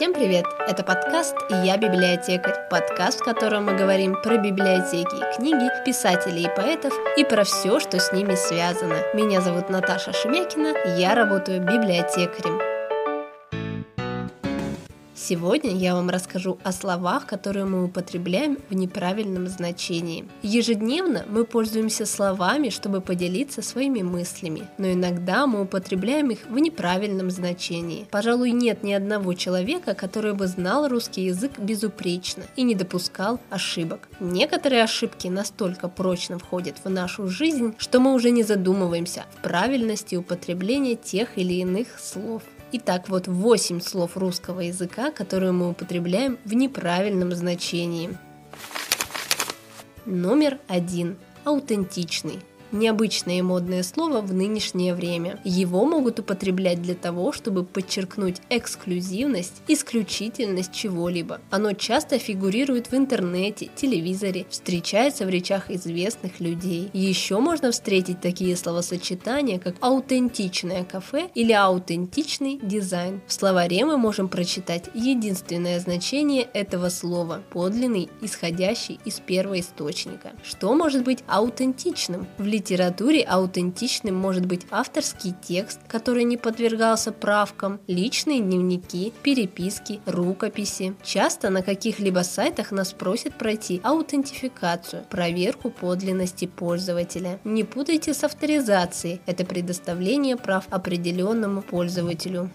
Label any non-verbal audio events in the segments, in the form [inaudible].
Всем привет! Это подкаст «Я библиотекарь». Подкаст, в котором мы говорим про библиотеки и книги, писателей и поэтов и про все, что с ними связано. Меня зовут Наташа Шемякина, я работаю библиотекарем. Сегодня я вам расскажу о словах, которые мы употребляем в неправильном значении. Ежедневно мы пользуемся словами, чтобы поделиться своими мыслями, но иногда мы употребляем их в неправильном значении. Пожалуй, нет ни одного человека, который бы знал русский язык безупречно и не допускал ошибок. Некоторые ошибки настолько прочно входят в нашу жизнь, что мы уже не задумываемся в правильности употребления тех или иных слов. Итак, вот 8 слов русского языка, которые мы употребляем в неправильном значении. Номер один. Аутентичный необычное и модное слово в нынешнее время. Его могут употреблять для того, чтобы подчеркнуть эксклюзивность, исключительность чего-либо. Оно часто фигурирует в интернете, телевизоре, встречается в речах известных людей. Еще можно встретить такие словосочетания, как аутентичное кафе или аутентичный дизайн. В словаре мы можем прочитать единственное значение этого слова – подлинный, исходящий из первоисточника. Что может быть аутентичным? В литературе аутентичным может быть авторский текст, который не подвергался правкам, личные дневники, переписки, рукописи. Часто на каких-либо сайтах нас просят пройти аутентификацию, проверку подлинности пользователя. Не путайте с авторизацией, это предоставление прав определенному пользователю.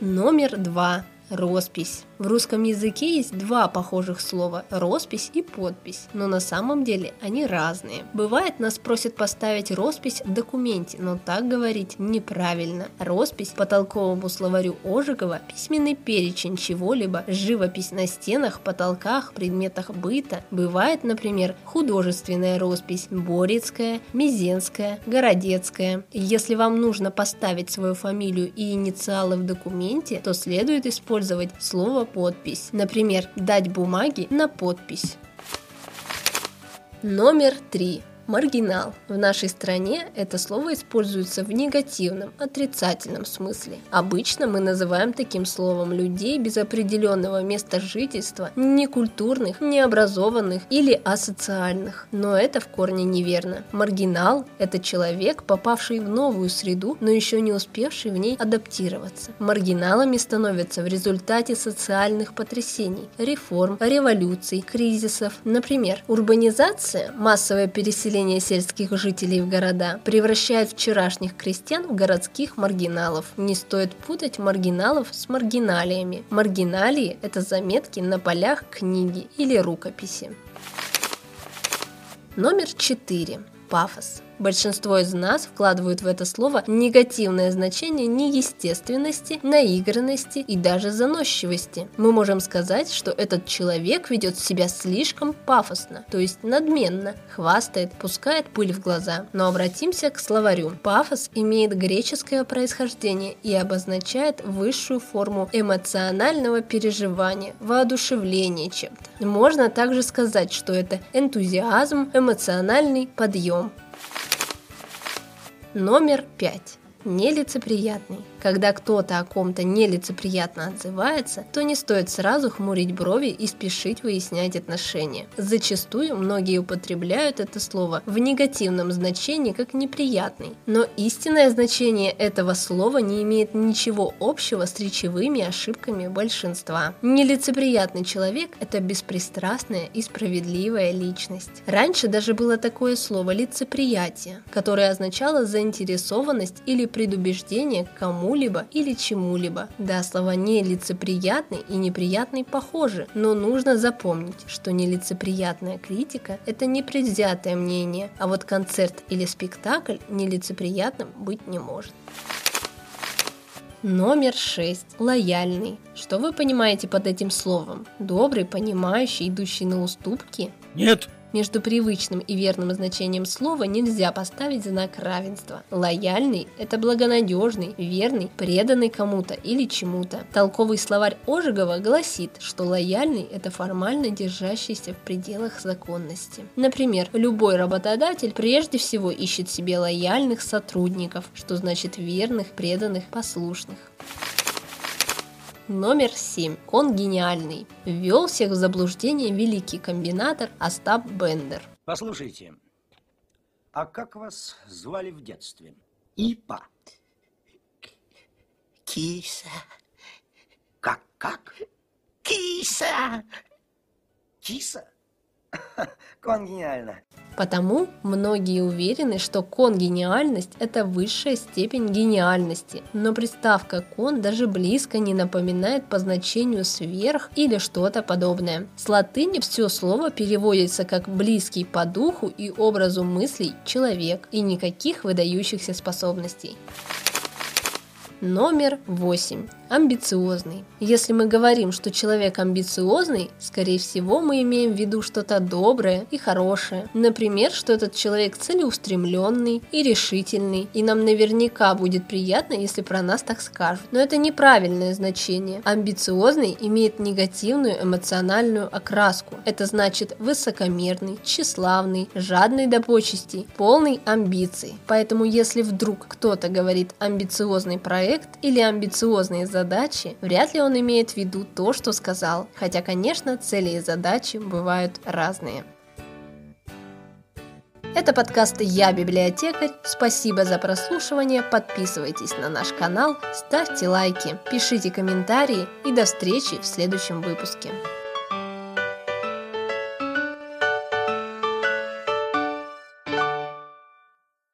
Номер два. Роспись. В русском языке есть два похожих слова – роспись и подпись, но на самом деле они разные. Бывает, нас просят поставить роспись в документе, но так говорить неправильно. Роспись по толковому словарю Ожегова – письменный перечень чего-либо, живопись на стенах, потолках, предметах быта. Бывает, например, художественная роспись – Борецкая, Мизенская, Городецкая. Если вам нужно поставить свою фамилию и инициалы в документе, то следует использовать слово подпись. Например, дать бумаги на подпись. Номер три. Маргинал. В нашей стране это слово используется в негативном, отрицательном смысле. Обычно мы называем таким словом людей без определенного места жительства, некультурных, необразованных или асоциальных. Но это в корне неверно. Маргинал – это человек, попавший в новую среду, но еще не успевший в ней адаптироваться. Маргиналами становятся в результате социальных потрясений, реформ, революций, кризисов. Например, урбанизация, массовое переселение переселение сельских жителей в города превращает вчерашних крестьян в городских маргиналов. Не стоит путать маргиналов с маргиналиями. Маргиналии – это заметки на полях книги или рукописи. Номер 4. Пафос. Большинство из нас вкладывают в это слово негативное значение неестественности, наигранности и даже заносчивости. Мы можем сказать, что этот человек ведет себя слишком пафосно, то есть надменно, хвастает, пускает пыль в глаза. Но обратимся к словарю. Пафос имеет греческое происхождение и обозначает высшую форму эмоционального переживания, воодушевления чем-то. Можно также сказать, что это энтузиазм, эмоциональный подъем. Номер пять. Нелицеприятный. Когда кто-то о ком-то нелицеприятно отзывается, то не стоит сразу хмурить брови и спешить выяснять отношения. Зачастую многие употребляют это слово в негативном значении как неприятный, но истинное значение этого слова не имеет ничего общего с речевыми ошибками большинства. Нелицеприятный человек – это беспристрастная и справедливая личность. Раньше даже было такое слово «лицеприятие», которое означало заинтересованность или предубеждение к кому кому-либо или чему-либо. Да, слова нелицеприятный и неприятный похожи, но нужно запомнить, что нелицеприятная критика – это непредвзятое мнение, а вот концерт или спектакль нелицеприятным быть не может. Номер 6. Лояльный. Что вы понимаете под этим словом? Добрый, понимающий, идущий на уступки? Нет, между привычным и верным значением слова нельзя поставить знак равенства. Лояльный – это благонадежный, верный, преданный кому-то или чему-то. Толковый словарь Ожегова гласит, что лояльный – это формально держащийся в пределах законности. Например, любой работодатель прежде всего ищет себе лояльных сотрудников, что значит верных, преданных, послушных. Номер 7. Он гениальный. Ввел всех в заблуждение великий комбинатор Остап Бендер. Послушайте, а как вас звали в детстве? Ипа. Киса. Как-как? Киса. Киса? [laughs] Конгениально. Потому многие уверены, что конгениальность – это высшая степень гениальности, но приставка «кон» даже близко не напоминает по значению «сверх» или что-то подобное. С латыни все слово переводится как «близкий по духу и образу мыслей человек» и никаких выдающихся способностей. Номер 8. Амбициозный. Если мы говорим, что человек амбициозный, скорее всего мы имеем в виду что-то доброе и хорошее. Например, что этот человек целеустремленный и решительный, и нам наверняка будет приятно, если про нас так скажут. Но это неправильное значение. Амбициозный имеет негативную эмоциональную окраску. Это значит высокомерный, тщеславный, жадный до почестей, полный амбиций. Поэтому если вдруг кто-то говорит амбициозный проект или амбициозные задачи, вряд ли он имеет в виду то, что сказал, хотя, конечно, цели и задачи бывают разные. Это подкаст «Я библиотекарь». Спасибо за прослушивание. Подписывайтесь на наш канал, ставьте лайки, пишите комментарии и до встречи в следующем выпуске.